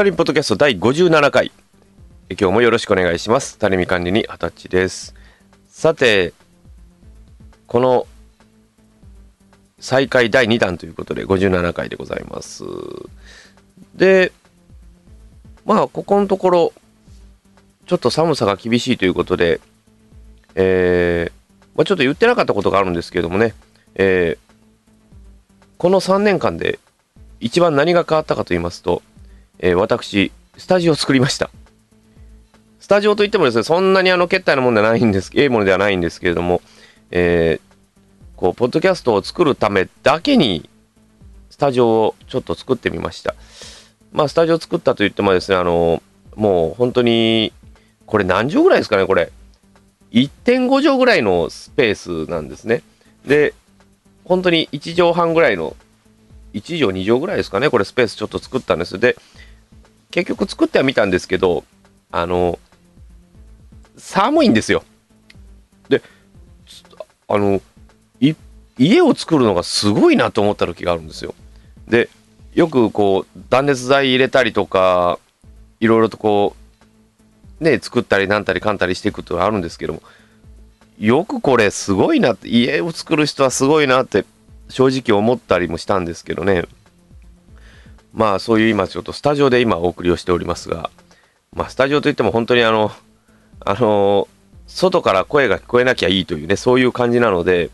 タリンポッドキャスト第57回。今日もよろしくお願いします。タレミ管理に二十歳です。さて、この再開第2弾ということで57回でございます。で、まあ、ここのところ、ちょっと寒さが厳しいということで、えー、まあ、ちょっと言ってなかったことがあるんですけれどもね、えー、この3年間で一番何が変わったかと言いますと、えー、私、スタジオを作りました。スタジオといってもですね、そんなにあの、決体のものではないんです、ええものではないんですけれども、えー、こう、ポッドキャストを作るためだけに、スタジオをちょっと作ってみました。まあ、スタジオ作ったと言ってもですね、あの、もう本当に、これ何畳ぐらいですかね、これ。1.5畳ぐらいのスペースなんですね。で、本当に1畳半ぐらいの、1畳2畳ぐらいですかね、これスペースちょっと作ったんです。で、結局作ってはみたんですけど、あの、寒いんですよ。で、あの、家を作るのがすごいなと思った時があるんですよ。で、よくこう、断熱材入れたりとか、いろいろとこう、ね、作ったりなんたりかんたりしていくとあるんですけども、よくこれすごいなって、家を作る人はすごいなって正直思ったりもしたんですけどね。まあそういう今ちょっとスタジオで今お送りをしておりますが、まあスタジオといっても本当にあの、あの、外から声が聞こえなきゃいいというね、そういう感じなので、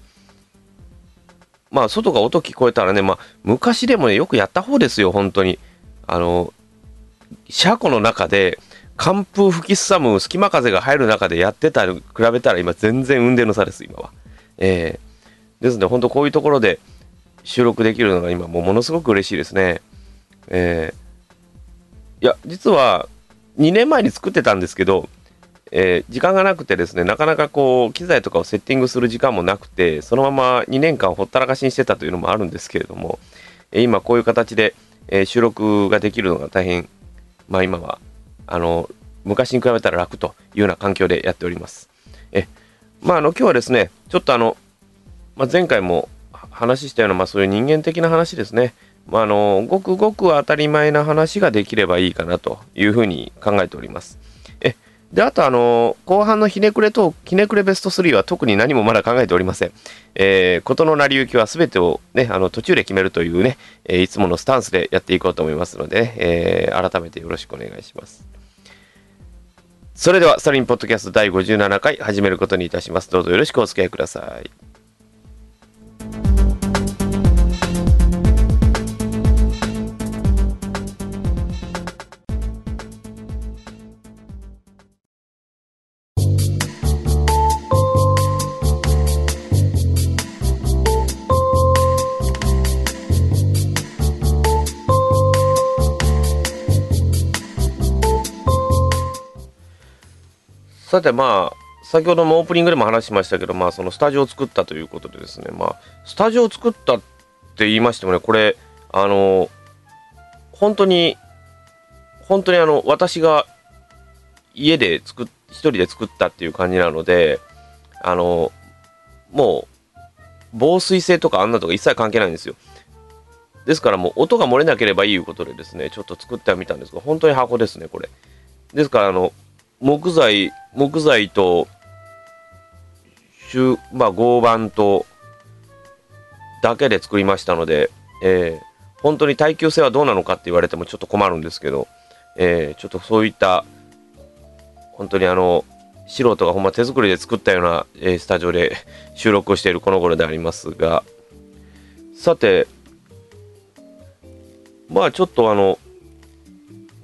まあ外が音聞こえたらね、まあ昔でもね、よくやった方ですよ、本当に。あの、車庫の中で、寒風吹きすさむ隙間風が入る中でやってた比べたら今全然運転の差です、今は。えー、ですので、本当こういうところで収録できるのが今もうものすごく嬉しいですね。えー、いや、実は2年前に作ってたんですけど、えー、時間がなくてですね、なかなかこう、機材とかをセッティングする時間もなくて、そのまま2年間ほったらかしにしてたというのもあるんですけれども、え、今こういう形で、え、収録ができるのが大変、まあ今は、あの、昔に比べたら楽というような環境でやっております。え、まああの、今日はですね、ちょっとあの、まあ、前回も話したような、まあそういう人間的な話ですね。まあ、あの、ごくごく当たり前な話ができればいいかなというふうに考えております。え、で、あと、あの、後半のひねくれと、ひねくれベスト3は特に何もまだ考えておりません。えー、ことの成り行きは全てをね、あの、途中で決めるというね、えー、いつものスタンスでやっていこうと思いますので、ね、えー、改めてよろしくお願いします。それでは、スタリンポッドキャスト第57回始めることにいたします。どうぞよろしくお付き合いください。さてまあ先ほどもオープニングでも話しましたけどまあそのスタジオを作ったということでですねまあスタジオを作ったって言いましてもねこれあの本当に本当にあの私が家で作っ一人で作ったっていう感じなのであのもう防水性とかあんなとか一切関係ないんですよ。ですからもう音が漏れなければいいいうことでですねちょっと作ってはみたんですが本当に箱ですねこれ。ですからあの木材、木材と、まあ、合板と、だけで作りましたので、えー、本当に耐久性はどうなのかって言われてもちょっと困るんですけど、えー、ちょっとそういった、本当にあの、素人がほんま手作りで作ったような、えー、スタジオで 収録をしているこの頃でありますが、さて、まあちょっとあの、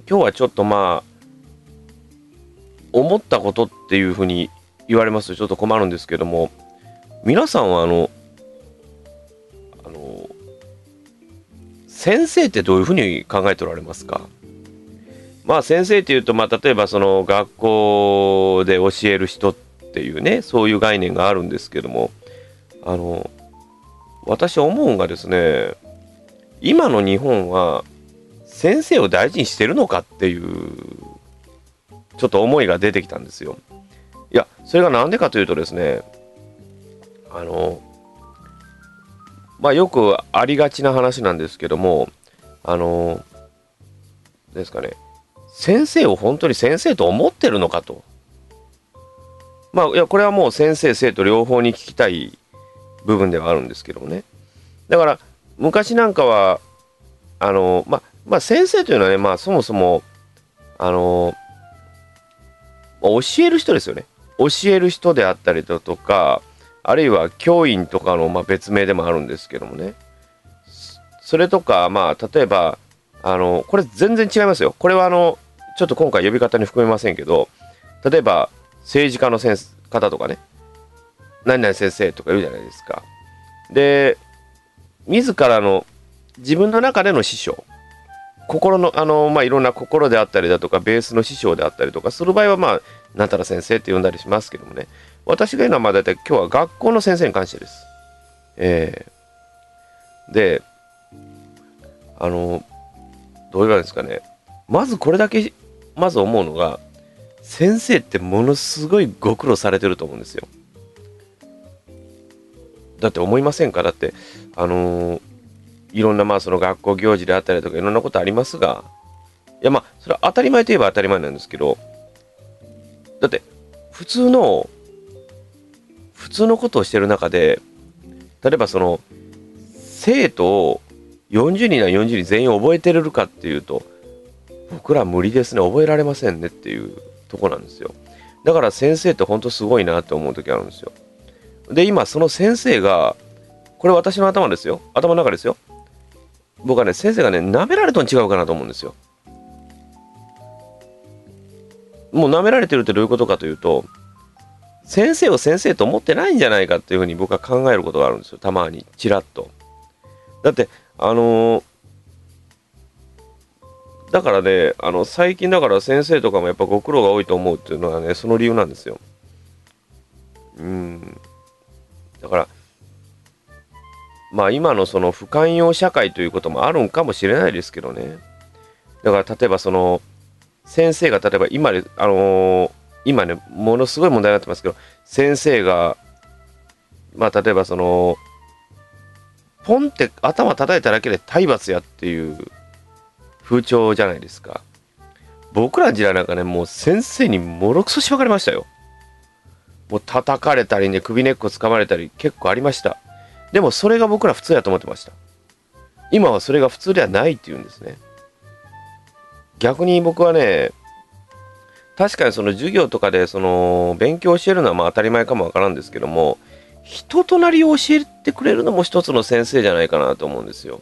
今日はちょっとまあ、思ったことっていうふうに言われます。とちょっと困るんですけども。皆さんはあのあの先生ってどういうふうに考えておられますか？まあ先生っていうとまあ例えばその学校で教える人っていうねそういう概念があるんですけども。あの私思うんがですね今の日本は先生を大事にしてるのかっていうちょっと思いが出てきたんですよ。いや、それがなんでかというとですね、あの、まあよくありがちな話なんですけども、あの、ですかね、先生を本当に先生と思ってるのかと。まあ、いや、これはもう先生、生徒両方に聞きたい部分ではあるんですけどもね。だから、昔なんかは、あの、まあ、まあ、先生というのはね、まあ、そもそも、あの、教える人ですよね。教える人であったりだとか、あるいは教員とかの、まあ、別名でもあるんですけどもね。それとか、まあ、例えば、あの、これ全然違いますよ。これはあの、ちょっと今回呼び方に含めませんけど、例えば、政治家の先方とかね、何々先生とか言うじゃないですか。で、自らの、自分の中での師匠、心の、あの、まあ、いろんな心であったりだとか、ベースの師匠であったりとかする場合は、まあ、なんたら先生って呼んだりしますけどもね、私が言うのは、まあ、大体今日は学校の先生に関してです。えー、で、あの、どう言われるんですかね、まずこれだけ、まず思うのが、先生ってものすごいご苦労されてると思うんですよ。だって思いませんか？だって、あのー、いろんなまあその学校行事であったりとかいろんなことありますが、いやまあ、それは当たり前といえば当たり前なんですけど、だって普通の、普通のことをしてる中で、例えばその、生徒を40人な40人全員覚えてれるかっていうと、僕ら無理ですね、覚えられませんねっていうとこなんですよ。だから先生って本当すごいなって思う時あるんですよ。で、今その先生が、これ私の頭ですよ。頭の中ですよ。僕はね、先生がね、舐められとん違うかなと思うんですよ。もう舐められてるってどういうことかというと、先生を先生と思ってないんじゃないかっていうふうに僕は考えることがあるんですよ。たまに、ちらっと。だって、あのー、だからね、あの、最近だから先生とかもやっぱご苦労が多いと思うっていうのはね、その理由なんですよ。うん。だから、まあ今のその不寛容社会ということもあるんかもしれないですけどね。だから例えばその、先生が例えば今で、あのー、今ね、ものすごい問題になってますけど、先生が、まあ例えばその、ポンって頭叩いただけで体罰やっていう風潮じゃないですか。僕らの時代なんかね、もう先生にもろくそしばかれましたよ。もう叩かれたりね、首根っこ掴まれたり結構ありました。でもそれが僕ら普通やと思ってました。今はそれが普通ではないっていうんですね。逆に僕はね、確かにその授業とかでその勉強を教えるのはまあ当たり前かもわからんですけども、人となりを教えてくれるのも一つの先生じゃないかなと思うんですよ。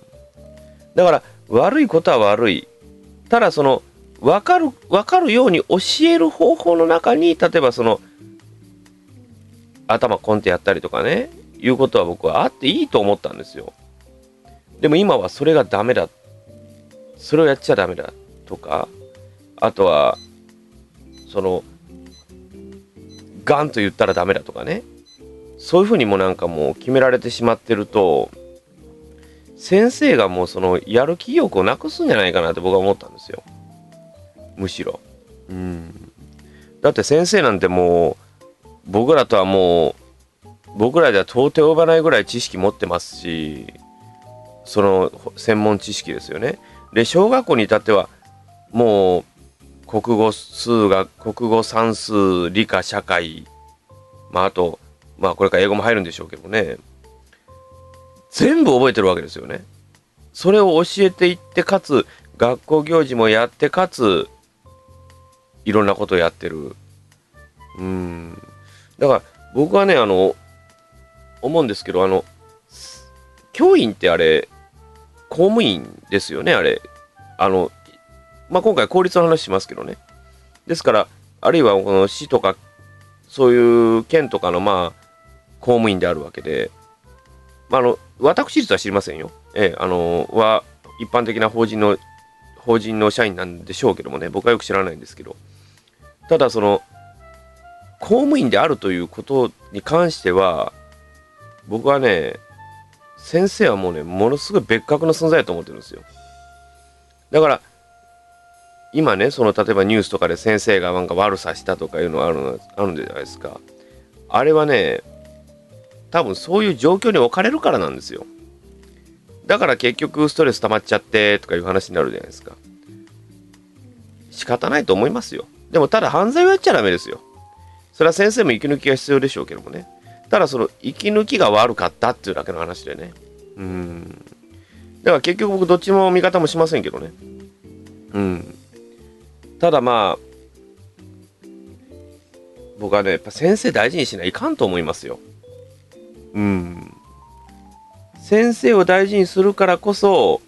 だから悪いことは悪い。ただその分かる、分かるように教える方法の中に、例えばその頭コンってやったりとかね、いうことは僕はあっていいと思ったんですよ。でも今はそれがダメだ。それをやっちゃダメだ。とか、あとは、その、ガンと言ったらダメだとかね。そういうふうにもなんかもう決められてしまってると、先生がもうそのやる気欲をなくすんじゃないかなって僕は思ったんですよ。むしろ。うん。だって先生なんてもう僕らとはもう僕らでは到底及ばないぐらい知識持ってますしその専門知識ですよね。で小学校に至ってはもう国語数学国語算数理科社会まああとまあこれから英語も入るんでしょうけどね全部覚えてるわけですよね。それを教えていってかつ学校行事もやってかついろんなことをやってる。うん。だから僕はねあの思うんですけどあの教員ってあれ公務員ですよねあれ。あのまあ今回公立の話しますけどね。ですからあるいはこの市とかそういう県とかのまあ公務員であるわけで、まあ、あの私立は知りませんよ。ええ、あのは一般的な法人の法人の社員なんでしょうけどもね、僕はよく知らないんですけど、ただその公務員であるということに関しては、僕はね、先生はもうね、ものすごい別格の存在だと思ってるんですよ。だから、今ね、その例えばニュースとかで先生がなんか悪さしたとかいうのあるあるんじゃないですか。あれはね、多分そういう状況に置かれるからなんですよ。だから結局ストレス溜まっちゃってとかいう話になるじゃないですか。仕方ないと思いますよ。でもただ犯罪をやっちゃダメですよ。それは先生も息抜きが必要でしょうけどもね。ただその息抜きが悪かったっていうだけの話でね。うん。だから結局僕どっちも味方もしませんけどね。うん。ただまあ、僕はね、やっぱ先生大事にしないかんと思いますよ。うん。先生を大事にするからこそ、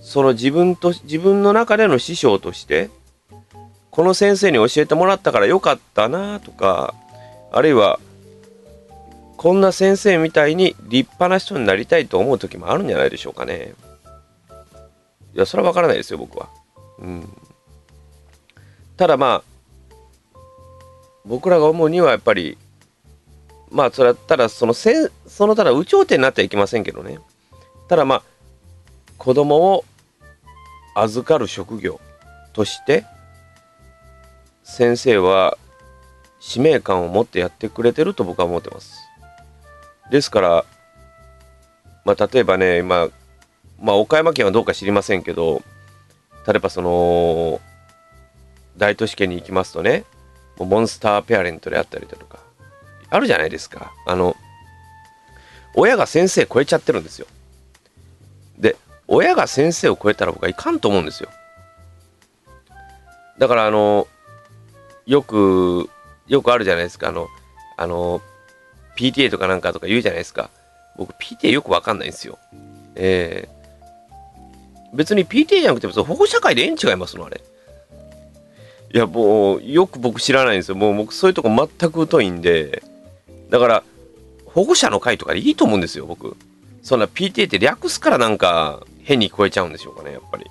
その自分と、自分の中での師匠として、この先生に教えてもらったからよかったなとか、あるいは、こんな先生みたいに立派な人になりたいと思う時もあるんじゃないでしょうかね。いや、それはわからないですよ、僕は。うん。ただまあ、僕らが思うにはやっぱり、まあ、それはただそのせ、そのただ、有頂天になってはいけませんけどね。ただまあ、子供を預かる職業として、先生は使命感を持ってやってくれてると僕は思ってます。ですから、まあ、例えばね、今、まあ、岡山県はどうか知りませんけど、例えばその、大都市圏に行きますとね、モンスターペアレントであったりだとか、あるじゃないですか。あの、親が先生超えちゃってるんですよ。で、親が先生を超えたら僕はいかんと思うんですよ。だからあの、よく、よくあるじゃないですか。あの、あの、PTA とかなんかとか言うじゃないですか。僕 PTA よくわかんないんですよ。えー、別に PTA じゃなくて保護者会でええん違いますのあれ。いや、もう、よく僕知らないんですよ。もう僕そういうとこ全く疎いんで、だから、保護者の会とかでいいと思うんですよ、僕。そんな PTA って略すからなんか変に聞こえちゃうんでしょうかね、やっぱり。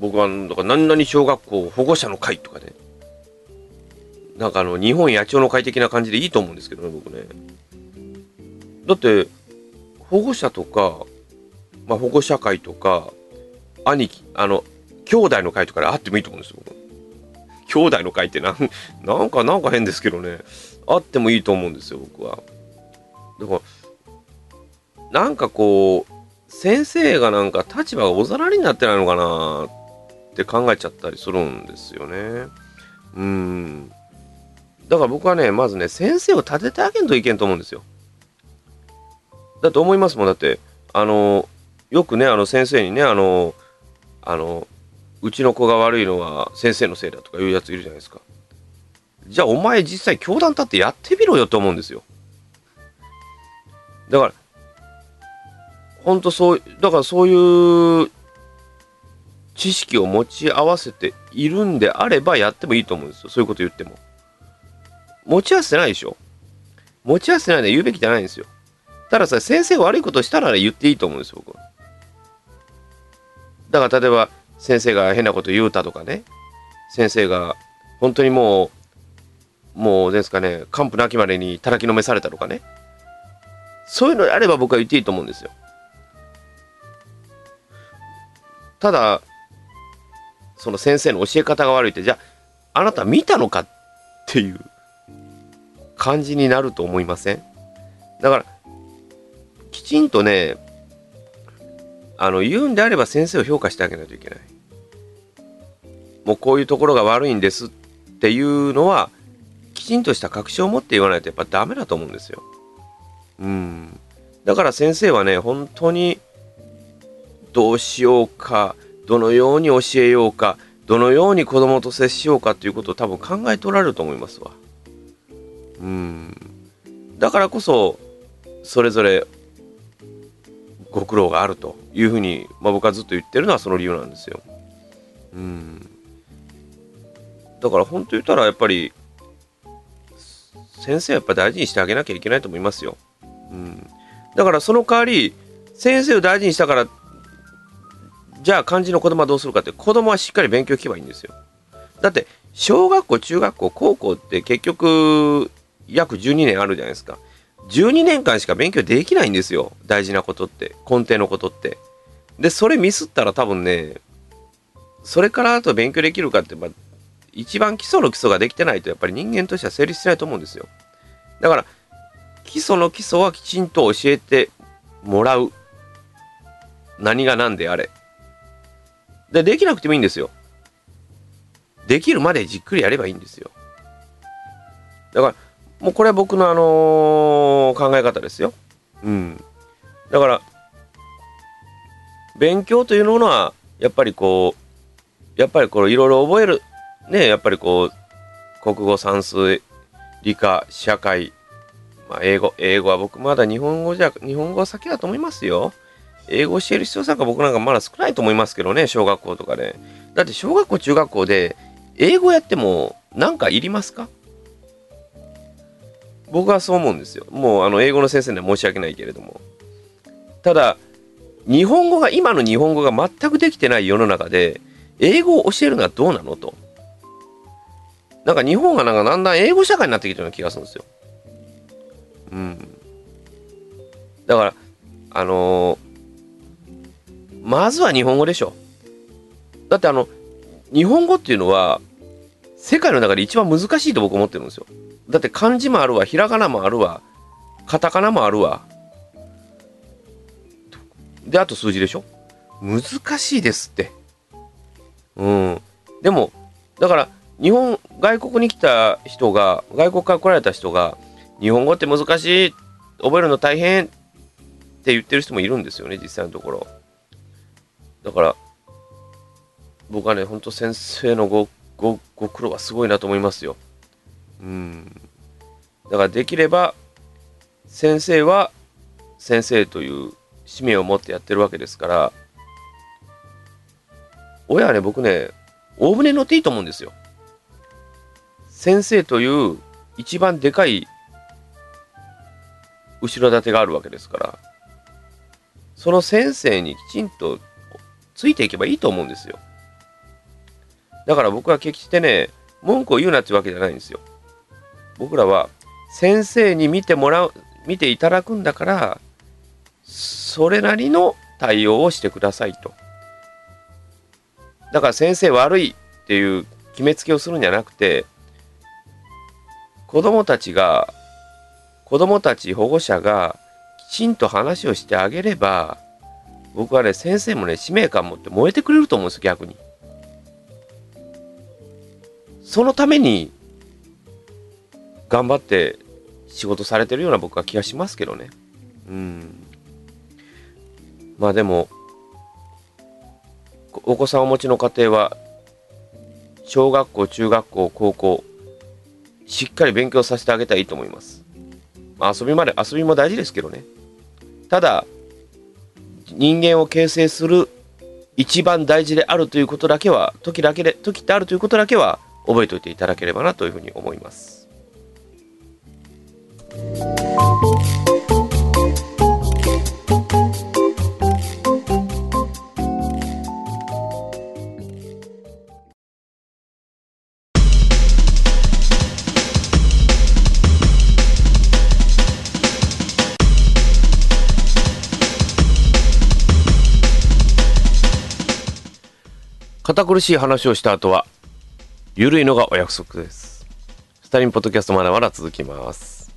僕は、だから何々小学校保護者の会とかね。なんかあの、日本野鳥の会的な感じでいいと思うんですけどね、僕ね。だって、保護者とか、まあ、保護者会とか、兄貴、あの、兄弟の会とかであってもいいと思うんですよ、僕。兄弟の会ってなん、なんか、なんか変ですけどね。あってもいいと思うんですよ、僕は。だから、なんかこう、先生がなんか立場がおざなりになってないのかなって考えちゃったりするんですよね。うん。だから僕はね、まずね、先生を立ててあげんといけんと思うんですよ。だと思いますもん。だって、あの、よくね、あの先生にね、あの、あの、うちの子が悪いのは先生のせいだとかいうやついるじゃないですか。じゃあお前実際教団立ってやってみろよと思うんですよ。だから、本当そう、だからそういう知識を持ち合わせているんであればやってもいいと思うんですよ。そういうこと言っても。持ち合わせてないでしょ。持ち合わせてないで言うべきじゃないんですよ。たださ、先生悪いことしたら言っていいと思うんですよ、僕は。だから例えば、先生が変なこと言うたとかね。先生が本当にもうもうですかね、完膚なきまでに叩きのめされたとかね。そういうのであれば僕は言っていいと思うんですよ。ただ、その先生の教え方が悪いって、じゃあ、あなた見たのかっていう感じになると思いません？だから、きちんとね、あの、言うんであれば先生を評価してあげないといけない。もうこういうところが悪いんですっていうのはき、ちんとした確証を持って言わないとやっぱダメだと思うんですよ。うん。だから先生はね、本当にどうしようか、どのように教えようか、どのように子供と接しようかっていうことを多分考えとられると思いますわ。うん。だからこそ、それぞれご苦労があるというふうに、まあ、僕はずっと言ってるのはその理由なんですよ。うん。だから本当言ったらやっぱり先生はやっぱ大事にしてあげなきゃいけないと思いますよ。うん。だからその代わり、先生を大事にしたから、じゃあ漢字の子供はどうするかって、子供はしっかり勉強聞けばいいんですよ。だって、小学校、中学校、高校って結局、約12年あるじゃないですか。12年間しか勉強できないんですよ。大事なことって。根底のことって。で、それミスったら多分ね、それからあと勉強できるかって、まあ、一番基礎の基礎ができてないとやっぱり人間としては成立しないと思うんですよ。だから、基礎の基礎はきちんと教えてもらう。何が何であれ。で、できなくてもいいんですよ。できるまでじっくりやればいいんですよ。だから、もうこれは僕のあのー考え方ですよ。うん。だから、勉強というものは、やっぱりこう、やっぱりこう、いろいろ覚える。ね、やっぱりこう、国語、算数、理科、社会、まあ、英語、英語は僕まだ日本語じゃ、日本語は先だと思いますよ。英語を教える必要さが僕なんかまだ少ないと思いますけどね、小学校とかで。だって小学校、中学校で英語やってもなんかいりますか？僕はそう思うんですよ。もうあの英語の先生には申し訳ないけれども。ただ、日本語が、今の日本語が全くできてない世の中で、英語を教えるのはどうなのと。なんか日本がなんかだんだん英語社会になってきてるような気がするんですよ。うん。だから、あのーまずは日本語でしょ。だってあの、日本語っていうのは、世界の中で一番難しいと僕思ってるんですよ。だって漢字もあるわ、ひらがなもあるわ、カタカナもあるわ。で、あと数字でしょ？難しいですって。うん。でも、だから、日本、外国に来た人が、外国から来られた人が、日本語って難しい、覚えるの大変って言ってる人もいるんですよね、実際のところ。だから、僕はね、ほんと先生のご、ご、ご苦労はすごいなと思いますよ。うん。だからできれば、先生は先生という使命を持ってやってるわけですから、親はね、僕ね、大船乗っていいと思うんですよ。先生という一番でかい後ろ盾があるわけですから、その先生にきちんとついていけばいいと思うんですよ。だから僕は決してね、文句を言うなってわけじゃないんですよ。僕らは先生に見てもらう、見ていただくんだから、それなりの対応をしてくださいと。だから先生悪いっていう決めつけをするんじゃなくて、子供たちが、子供たち保護者がきちんと話をしてあげれば、僕はね、先生もね、使命感持って燃えてくれると思うんです、逆に。そのために、頑張って仕事されてるような僕は気がしますけどね。うん。まあでも、お子さんをお持ちの家庭は、小学校、中学校、高校、しっかり勉強させてあげたらいいと思います。まあ遊びまで、遊びも大事ですけどね。ただ、人間を形成する一番大事であるということだけは、時だけで、時ってあるということだけは覚えておいていただければなというふうに思います。堅苦しい話をした後は、ゆるいのがお約束です。スタリンポッドキャストまだまだ続きます。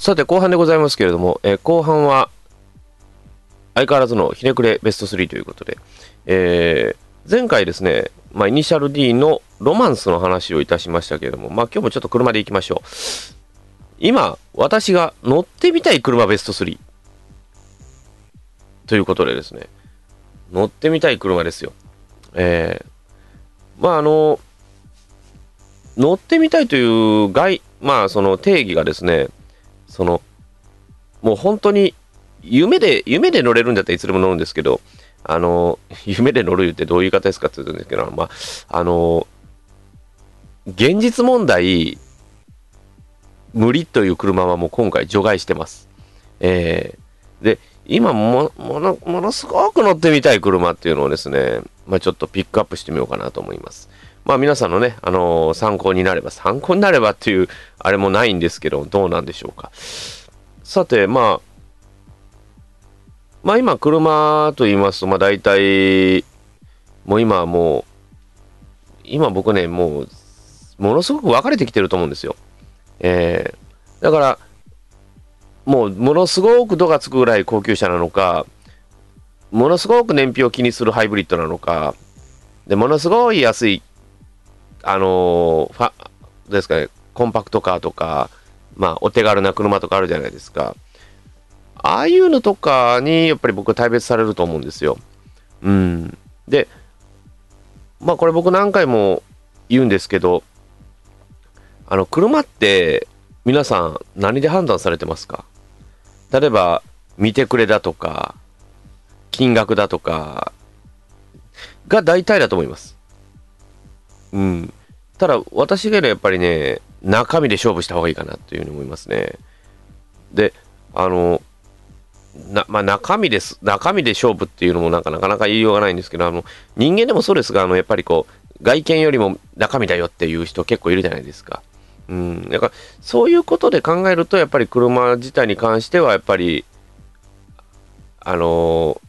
さて、後半でございますけれども、えー後半は、相変わらずのひねくれベスト3ということで、えー前回ですね、まあ、イニシャル D のロマンスの話をいたしましたけれども、まあ、今日もちょっと車で行きましょう。今、私が乗ってみたい車ベスト3。ということでですね、乗ってみたい車ですよ。えーまあ、あの、乗ってみたいという概、まあ、その定義がですね、その、もう本当に、夢で、夢で乗れるんだったらいつでも乗るんですけど、あの、夢で乗るってどういう言い方ですかって言うんですけど、まあ、あの、現実問題、無理という車はもう今回除外してます。えーで、今も、もの、ものすごく乗ってみたい車っていうのをですね、まあちょっとピックアップしてみようかなと思います。まあ皆さんのね、あのー参考になれば、参考になればっていう、あれもないんですけど、どうなんでしょうか。さて、まあ、まあ今、車と言いますと、まあ大体、もう今もう、今僕ね、もう、ものすごく分かれてきてると思うんですよ。えー、だから、もう、ものすごく度がつくぐらい高級車なのか、ものすごく燃費を気にするハイブリッドなのか、で、ものすごい安い、あのーファ、ですかね、コンパクトカーとか、まあ、お手軽な車とかあるじゃないですか。ああいうのとかに、やっぱり僕は大別されると思うんですよ。うん。で、まあ、これ僕何回も言うんですけど、あの、車って、皆さん何で判断されてますか？例えば、見てくれだとか、金額だとか、が大体だと思います。うん。ただ、私が言うのやっぱりね、中身で勝負した方がいいかなというふうに思いますね。で、あの、なまあ、中身です。中身で勝負っていうのもなんかなかなか言いようがないんですけど、あの、人間でもそうですが、あの、やっぱりこう、外見よりも中身だよっていう人結構いるじゃないですか。うん。だから、そういうことで考えると、やっぱり車自体に関しては、やっぱり、あの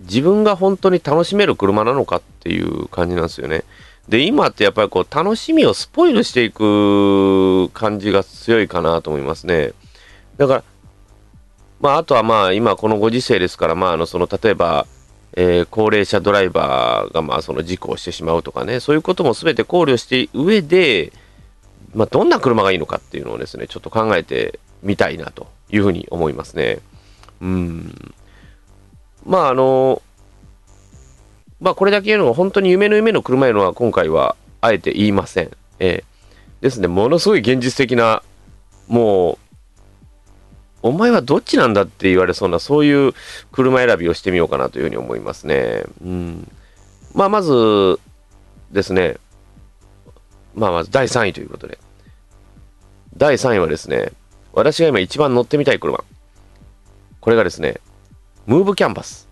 自分が本当に楽しめる車なのかっていう感じなんですよね。で、今ってやっぱりこう、楽しみをスポイルしていく感じが強いかなと思いますね。だから、まあ、あとはまあ、今このご時世ですから、まあ、あの、その、例えば、えー高齢者ドライバーが、まあ、その事故をしてしまうとかね、そういうことも全て考慮して上で、まあ、どんな車がいいのかっていうのをですね、ちょっと考えてみたいなというふうに思いますね。うん。まあ、あの、まあ、これだけ言うのは本当に夢の夢の車へのは今回はあえて言いません。ええですね、ものすごい現実的な、もう、お前はどっちなんだって言われそうな、そういう車選びをしてみようかなというふうに思いますね。うん。まあ、まずですね、まあ、まず第3位ということで。第3位はですね、私が今一番乗ってみたい車。これがですね、ムーブキャンバス。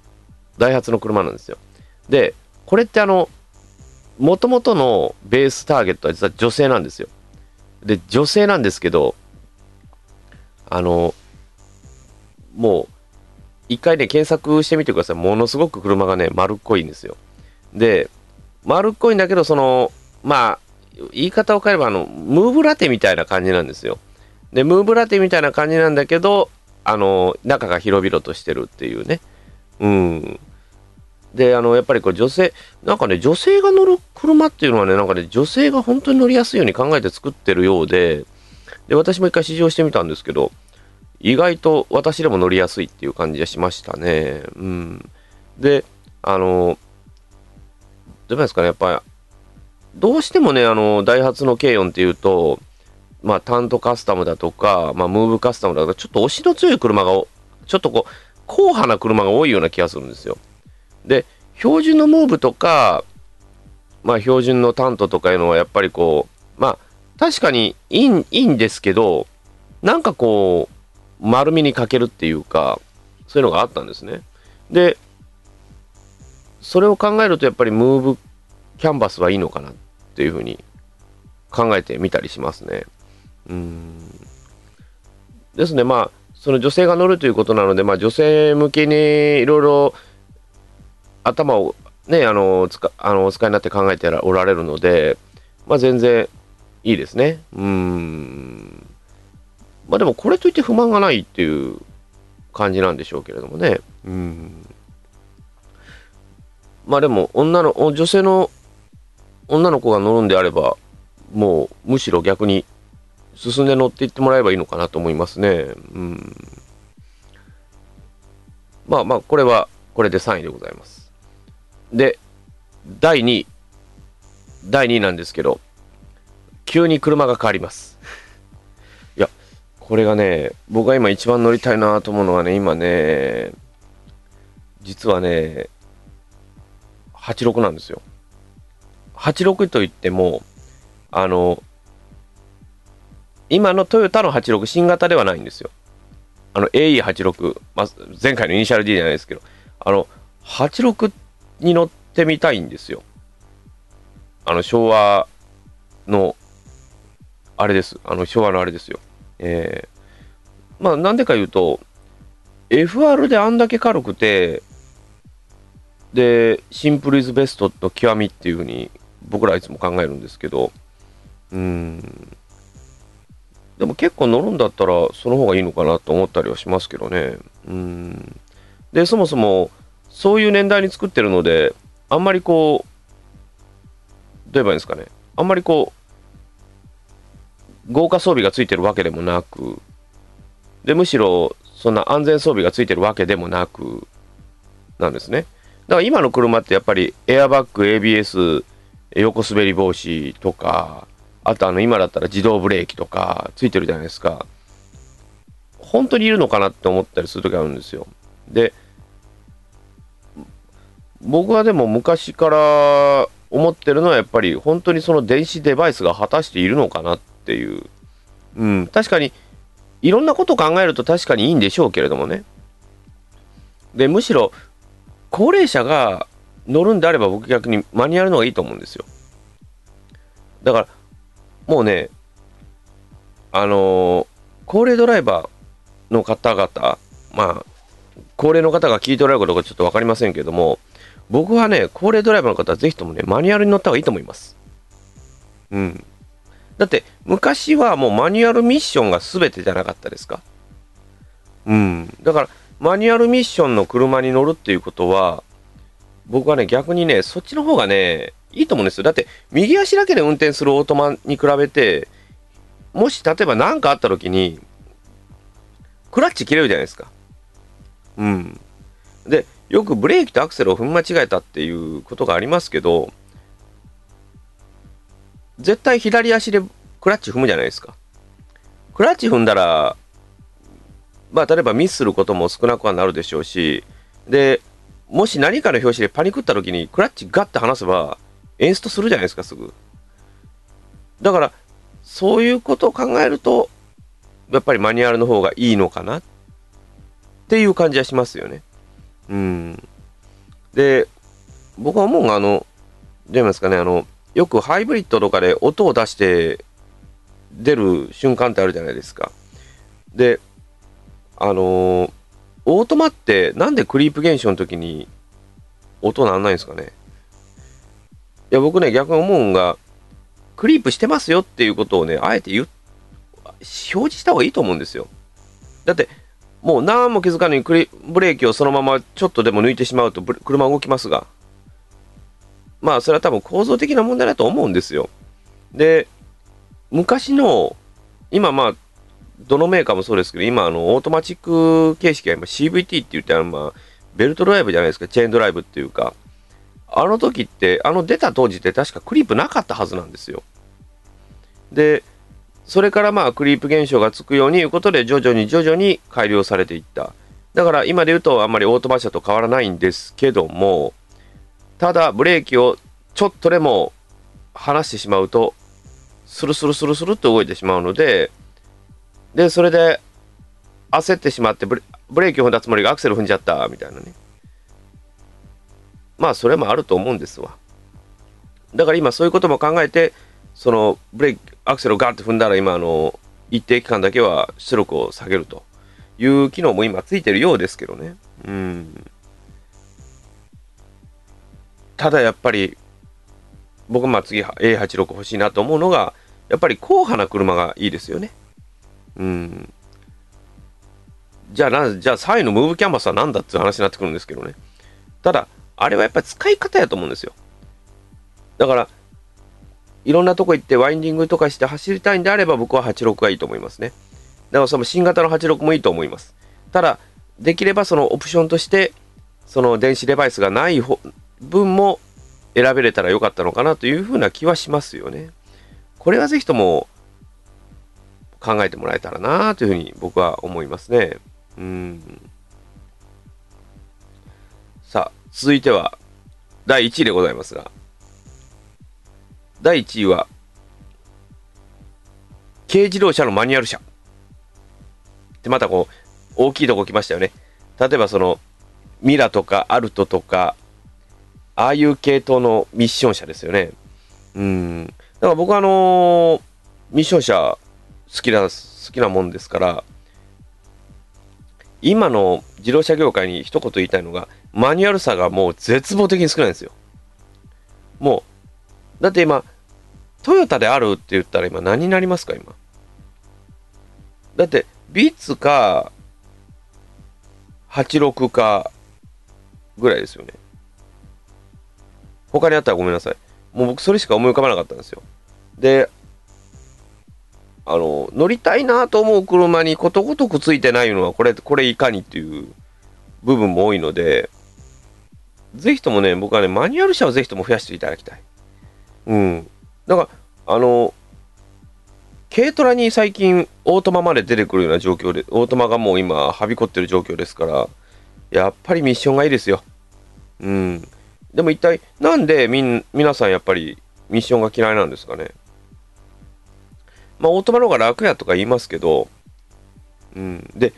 ダイハツの車なんですよ。で、これってあの、もともとのベースターゲットは実は女性なんですよ。で、女性なんですけど、あの、もう、一回ね、検索してみてください。ものすごく車がね、丸っこいんですよ。で、丸っこいんだけど、その、まあ、言い方を変えれば、あの、ムーブラテみたいな感じなんですよ。で、ムーブラテみたいな感じなんだけど、あの、中が広々としてるっていうね。うん。で、あの、やっぱりこう女性、なんかね、女性が乗る車っていうのはね、なんかね、女性が本当に乗りやすいように考えて作ってるようで、で、私も一回試乗してみたんですけど、意外と私でも乗りやすいっていう感じがしましたね。うん。で、あの、どうですかね、やっぱり、どうしてもね、あの、ダイハツの軽音っていうと、まあ、タントカスタムだとか、まあ、ムーブカスタムだとか、ちょっと押しの強い車が、ちょっとこう、硬派な車が多いような気がするんですよ。で、標準のムーブとか、まあ、標準のタントとかいうのは、やっぱりこう、まあ、確かにいいんいいんですけど、なんかこう、丸みに欠けるっていうか、そういうのがあったんですね。で、それを考えると、やっぱりムーブキャンバスはいいのかなっていうふうに考えてみたりしますね。うん。ですね、まあ、その女性が乗るということなので、まあ、女性向けにいろいろ頭をね、あの、つかあのお使いになって考えておられるので、まあ、全然いいですね。うん。まあ、でも、これといって不満がないっていう感じなんでしょうけれどもね。うん。まあ、でも、女の、女性の女の子が乗るんであれば、もう、むしろ逆に進んで乗っていってもらえばいいのかなと思いますね。うん。まあまあ、これは、これで3位でございます。で、第2位。第2位なんですけど、急に車が変わります。いや、これがね、僕が今一番乗りたいなと思うのはね、今ね、実はね、86なんですよ。86といっても、あの、今のトヨタの86、新型ではないんですよ。あの AE86、まあ、前回のイニシャル D じゃないですけど、あの、86ってに乗ってみたいんですよ。あの昭和のあれです。あの昭和のあれですよ。えー、まあなんでか言うと FR であんだけ軽くてでシンプルイズベストの極みっていうふうに僕らはいつも考えるんですけどうん。でも結構乗るんだったらその方がいいのかなと思ったりはしますけどね。うん。でそもそもそういう年代に作ってるのであんまりこうどう言えばいいんですかね。あんまりこう豪華装備がついてるわけでもなくでむしろそんな安全装備がついてるわけでもなくなんですね。だから今の車ってやっぱりエアバッグ ABS 横滑り防止とかあとあの今だったら自動ブレーキとかついてるじゃないですか。本当にいるのかなって思ったりする時あるんですよ。で僕はでも昔から思ってるのはやっぱり本当にその電子デバイスが果たしているのかなっていう、うん、確かにいろんなことを考えると確かにいいんでしょうけれどもね。でむしろ高齢者が乗るんであれば僕逆にマニュアルの方がいいと思うんですよ。だからもうねあのー、高齢ドライバーの方々まあ高齢の方が聞いておられることかちょっと分かりませんけども僕はね、高齢ドライバーの方はぜひともね、マニュアルに乗った方がいいと思います。うん。だって、昔はもうマニュアルミッションが全てじゃなかったですか？うん。だから、マニュアルミッションの車に乗るっていうことは、僕はね、逆にね、そっちの方がね、いいと思うんですよ。だって、右足だけで運転するオートマに比べて、もし例えば何かあった時に、クラッチ切れるじゃないですか。うん。で、よくブレーキとアクセルを踏み間違えたっていうことがありますけど、絶対左足でクラッチ踏むじゃないですか。クラッチ踏んだら、まあ、例えばミスすることも少なくはなるでしょうし、で、もし何かの拍子でパニクった時にクラッチガッて離せば、エンストするじゃないですか、すぐ。だから、そういうことを考えると、やっぱりマニュアルの方がいいのかなっていう感じはしますよね。うん。で、僕は思う、あの、どう言いますかね、あの、よくハイブリッドとかで音を出して出る瞬間ってあるじゃないですか。で、あのー、オートマってなんでクリープ現象の時に音なんないんですかねいや、僕ね、逆に思うんが、クリープしてますよっていうことをね、あえて言う、表示した方がいいと思うんですよ。だって、もう何も気づかないブレーキをそのままちょっとでも抜いてしまうと車動きますが、まあそれは多分構造的な問題だと思うんですよ。で、昔の、今まあ、どのメーカーもそうですけど、今あのオートマチック形式は今 CVT って言ってあの、まあ、ベルトドライブじゃないですか、チェーンドライブっていうか、あの時って、あの出た当時って確かクリープなかったはずなんですよ。で、それからまあクリープ現象がつくようにいうことで徐々に徐々に改良されていった。だから今で言うとあんまりオートマ車と変わらないんですけども、ただブレーキをちょっとでも離してしまうと、スルスルスルスルっと動いてしまうので、で、それで焦ってしまってブレーキを踏んだつもりがアクセル踏んじゃったみたいなね。まあそれもあると思うんですわ。だから今そういうことも考えて、そのブレーキ、アクセルをガーって踏んだら今あの一定期間だけは出力を下げるという機能も今ついてるようですけどね。うん。ただやっぱり僕はまあ次 A86 欲しいなと思うのがやっぱり硬派な車がいいですよね。うん。じゃあな、じゃあ3位のムーブキャンバスは何だっていう話になってくるんですけどね。ただ、あれはやっぱり使い方やと思うんですよ。だから、いろんなとこ行ってワインディングとかして走りたいんであれば僕は86がいいと思いますね。だからその新型の86もいいと思います。ただ、できればそのオプションとして、その電子デバイスがない分も選べれたらよかったのかなというふうな気はしますよね。これはぜひとも考えてもらえたらなというふうに僕は思いますね。うん。さあ、続いては第1位でございますが、第1位は、軽自動車のマニュアル車。で、またこう、大きいとこ来ましたよね。例えばその、ミラとかアルトとか、ああいう系統のミッション車ですよね。うん。だから僕はあのーミッション車好きな、好きなもんですから、今の自動車業界に一言言いたいのが、マニュアルさがもう絶望的に少ないんですよ。もう、だって今、トヨタであるって言ったら今何になりますか、今？だって、ビッツか、86か、ぐらいですよね。他にあったらごめんなさい。もう僕それしか思い浮かばなかったんですよ。で、あの、乗りたいなと思う車にことごとくついてないのは、これ、これいかにっていう部分も多いので、ぜひともね、僕はね、マニュアル車をぜひとも増やしていただきたい。うん。だから、あの、軽トラに最近オートマまで出てくるような状況で、オートマがもう今、はびこってる状況ですから、やっぱりミッションがいいですよ。うん。でも一体、なんでみん、皆さんやっぱりミッションが嫌いなんですかね。まあ、オートマの方が楽やとか言いますけど、うん。で、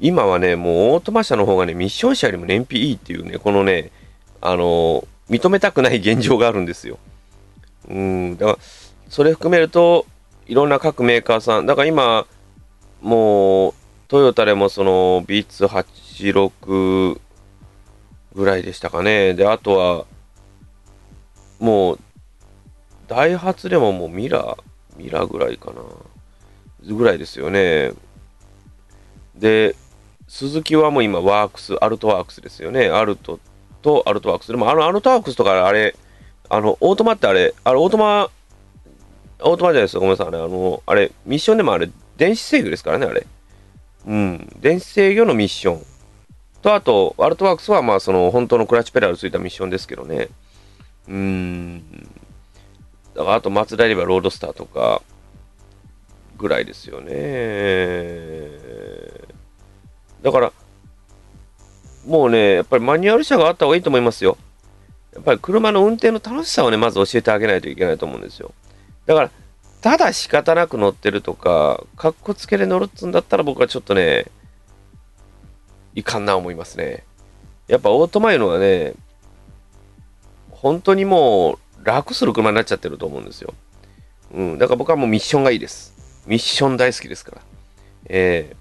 今はね、もうオートマ車の方がね、ミッション車よりも燃費いいっていうね、このね、あの認めたくない現状があるんですよ。うん。だから、それ含めると、いろんな各メーカーさん、だから今、もう、トヨタでもその B286 ぐらいでしたかね。で、あとは、もう、ダイハツでももうミラー、ミラーぐらいかな。ぐらいですよね。で、鈴木はもう今、ワークス、アルトワークスですよね。アルトとアルトワークス。でも、あの、アルトワークスとか、あれ、あの、オートマってあれ、あれ、オートマ、オートマじゃないです。ごめんなさい。あれ、あの、あれ、ミッションでもあれ、電子制御ですからね、あれ。うん。電子制御のミッション。と、あと、アルトワークスは、まあ、その、本当のクラッチペダルついたミッションですけどね。うーん。だから、あと、松田ではロードスターとか、ぐらいですよね。だから、もうね、やっぱりマニュアル車があった方がいいと思いますよ。やっぱり車の運転の楽しさをね、まず教えてあげないといけないと思うんですよ。だから、ただ仕方なく乗ってるとか、かっこつけで乗るっつんだったら僕はちょっとね、いかんな思いますね。やっぱオートマいうのはね、本当にもう楽する車になっちゃってると思うんですよ。うん、だから僕はもうミッションがいいです。ミッション大好きですから。え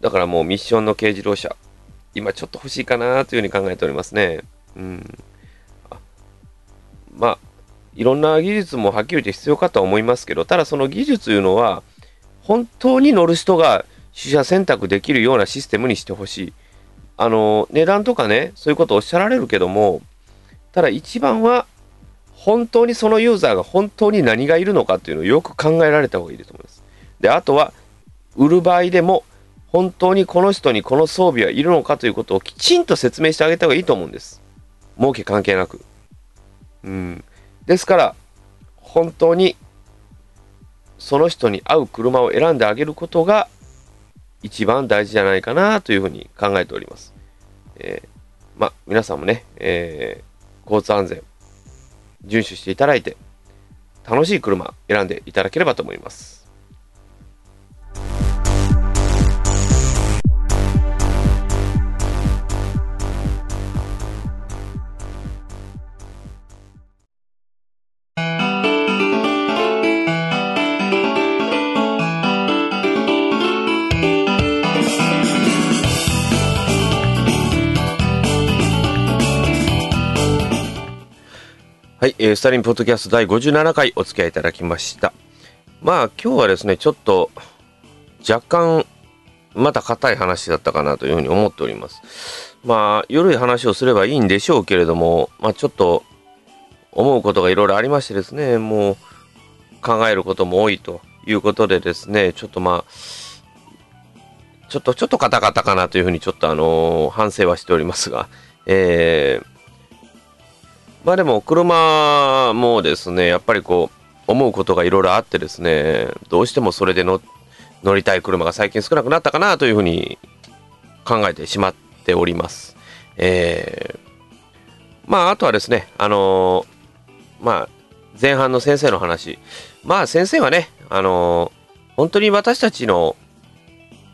ー、だからもうミッションの軽自動車、今ちょっと欲しいかなというふうに考えておりますね。うん。まあ、いろんな技術もはっきり言って必要かとは思いますけど、ただその技術というのは、本当に乗る人が取捨選択できるようなシステムにしてほしい。あの、値段とかね、そういうことをおっしゃられるけども、ただ一番は、本当にそのユーザーが本当に何がいるのかっていうのをよく考えられた方がいいと思います。で、あとは、売る場合でも、本当にこの人にこの装備はいるのかということをきちんと説明してあげた方がいいと思うんです。儲け関係なく。うん。ですから、本当にその人に合う車を選んであげることが一番大事じゃないかなというふうに考えております。えーまあ、皆さんもね、えー交通安全、遵守していただいて、楽しい車選んでいただければと思います。はい、えースタリンポッドキャスト第57回お付き合いいただきました。まあ今日はですね、ちょっと若干また硬い話だったかなというふうに思っております。まあ緩い話をすればいいんでしょうけれども、まあちょっと思うことがいろいろありましてですね、もう考えることも多いということでですね、ちょっとまあちょっとちょっとカタカタかなというふうにちょっとあのー反省はしておりますが、えーまあでも車もですね、やっぱりこう思うことがいろいろあってですね、どうしてもそれでの乗りたい車が最近少なくなったかなというふうに考えてしまっております。えーまああとはですね、あのーまあ前半の先生の話、まあ先生はね、あのー本当に私たちの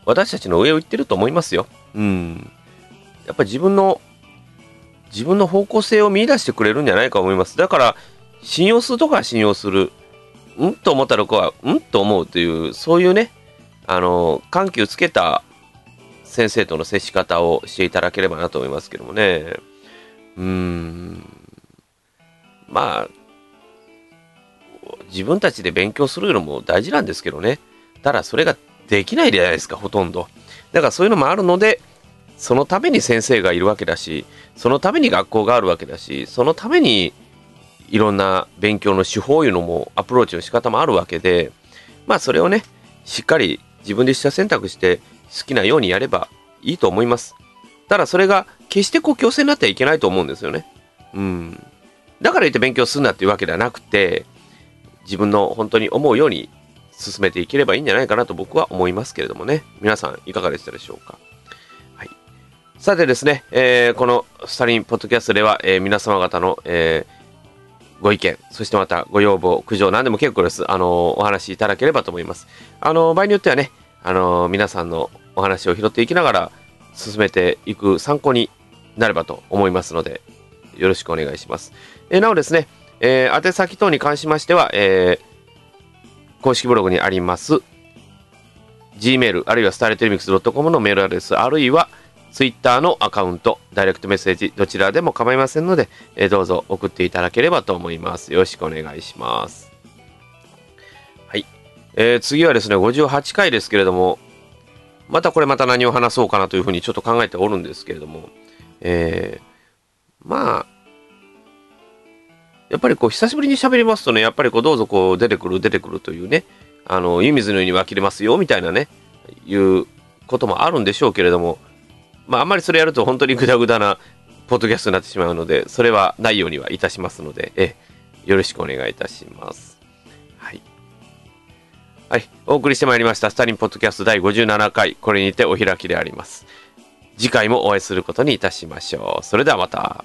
私たちの上を行ってると思いますよ。うん。やっぱり自分の自分の方向性を見出してくれるんじゃないかと思います。だから、信用するとこは信用する。んと思ったらこは、んと思うという、そういうね、あの、緩急つけた先生との接し方をしていただければなと思いますけどもね。うーん。まあ、自分たちで勉強するのも大事なんですけどね。ただそれができないじゃないですか、ほとんど。だからそういうのもあるので、そのために先生がいるわけだし、そのために学校があるわけだし、そのためにいろんな勉強の手法いうのもアプローチの仕方もあるわけで、まあそれをね、しっかり自分でした選択して好きなようにやればいいと思います。ただそれが決してこう強制になってはいけないと思うんですよね。うん。だから言って勉強するなっていうわけではなくて、自分の本当に思うように進めていければいいんじゃないかなと僕は思いますけれどもね。皆さんいかがでしたでしょうか？さてですね、えー、このスタリンポッドキャストでは、えー、皆様方の、えー、ご意見、そしてまたご要望、苦情、何でも結構です。あのお話しいただければと思います。あの場合によってはね、あの皆さんのお話を拾っていきながら進めていく参考になればと思いますので、よろしくお願いします。えなおですね、えー、宛先等に関しましては、えー、公式ブログにあります Gmail あるいはスターレテレミックス .com のメールアドレスあるいは Twitter のアカウントダイレクトメッセージどちらでも構いませんので、えー、どうぞ送っていただければと思います。よろしくお願いします。はい、えー、次はですね58回ですけれどもまたこれまた何を話そうかなというふうにちょっと考えておるんですけれどもえー、まあやっぱりこう久しぶりに喋りますとね、やっぱりこうどうぞこう出てくる出てくるというね、あの、湯水のように湧き出ますよみたいなね、いうこともあるんでしょうけれども、まああんまりそれやると本当にグダグダなポッドキャストになってしまうので、それはないようにはいたしますので、え、よろしくお願いいたします。はい。はい。お送りしてまいりました、スタリンポッドキャスト第57回、これにてお開きであります。次回もお会いすることにいたしましょう。それではまた。